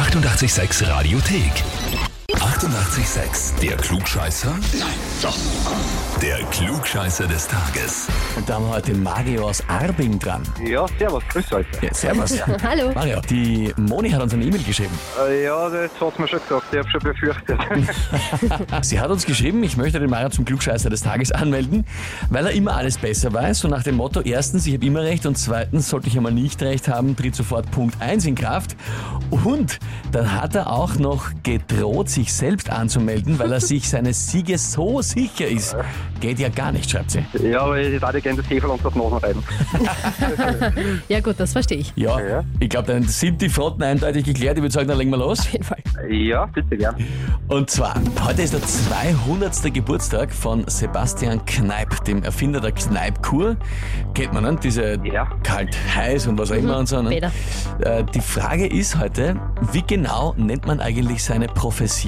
886 Radiothek. 88,6. Der Klugscheißer? Nein, doch. Der Klugscheißer des Tages. Und da haben wir heute den Mario aus Arbing dran. Ja, servus, grüß euch. Ja, servus. Hallo. Mario, die Moni hat uns eine E-Mail geschrieben. Äh, ja, das hat mir schon gesagt, ich habe schon befürchtet. Sie hat uns geschrieben, ich möchte den Mario zum Klugscheißer des Tages anmelden, weil er immer alles besser weiß. So nach dem Motto, erstens, ich habe immer recht und zweitens, sollte ich einmal nicht recht haben, tritt sofort Punkt 1 in Kraft. Und dann hat er auch noch gedroht, sich selbst anzumelden, weil er sich seines Sieges so sicher ist. Geht ja gar nicht, schreibt sie. ja, aber ich darf gerne das Hefe und das Nase reiben. Ja gut, das verstehe ich. Ja, Ja. ich glaube, dann sind die Fronten eindeutig geklärt. Ich würde sagen, dann legen wir los. Auf jeden Fall. Ja, bitte gern. Und zwar, heute ist der 200. Geburtstag von Sebastian Kneipp, dem Erfinder der Kneippkur. Kennt man, ne? Diese Ja. kalt, heiß und was auch immer und so. Ne? Äh, die Frage ist heute, wie genau nennt man eigentlich seine Profession,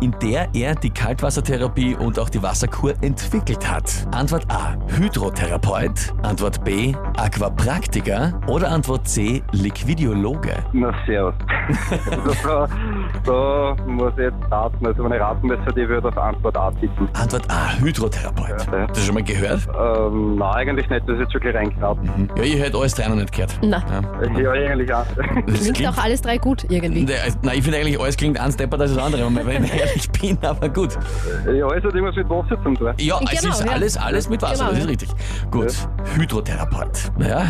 in der er die Kaltwassertherapie und auch die Wasserkur entwickelt hat? Antwort A, Hydrotherapeut. Antwort B, Aquapraktiker. Oder Antwort C, Liquidiologe. Na, servus. also, da, da muss ich jetzt raten. Also, wenn ich raten müsste, die würde auf Antwort A tippen. Antwort A, Hydrotherapeut. Ja. Hast du schon mal gehört? Ähm, nein, eigentlich nicht. Das ist jetzt wirklich reingeraten. Ja, ihr hört alles drei noch nicht gehört. Na, Ja. Ja, eigentlich auch. Das klingt auch alles drei gut irgendwie. Ne, Nein, ich finde eigentlich, alles klingt eins deppert als das andere, wenn ich ehrlich bin, aber gut. ja, es hat irgendwas mit Wasser zu tun. Ja, es Genau, ist ja. alles, alles mit Wasser, Genau, das ist ja. richtig. Gut, Hydrotherapeut. Naja,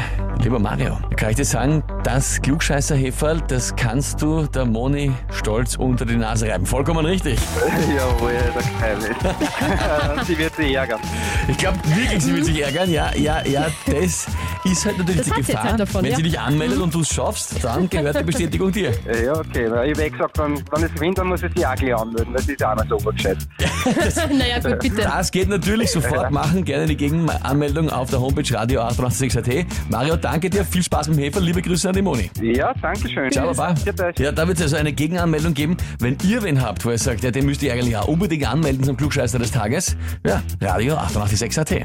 lieber Mario, kann ich dir sagen, das Klugscheißer-Heferl, das kannst du der Moni stolz unter die Nase reiben. Vollkommen richtig. Jawohl, der Kleine. Sie wird sich ärgern. Ich glaube wirklich, sie wird sich ärgern. Ja, ja, ja, das ist halt natürlich Das die Gefahr. halt davon, Wenn ja. sie dich anmeldet und du es schaffst, dann gehört die Bestätigung dir. Ja, okay. Na, ich habe eh gesagt, wenn, wenn ich gewinne, dann muss ich sie auch gleich anmelden. Das ist ja auch nicht so gescheit. naja, gut, bitte. Das geht natürlich sofort machen. Gerne die Gegenanmeldung auf der Homepage radio 886.at. Mario, danke dir. Viel Spaß mit dem Hefer. Liebe Grüße an die Moni. Ja, danke schön. Ciao, Baba. Ja, da wird es also eine Gegenanmeldung geben. Wenn ihr wen habt, wo ihr sagt, ja, den müsst ihr eigentlich auch unbedingt anmelden zum Klugscheißer des Tages, ja, Radio 886.at.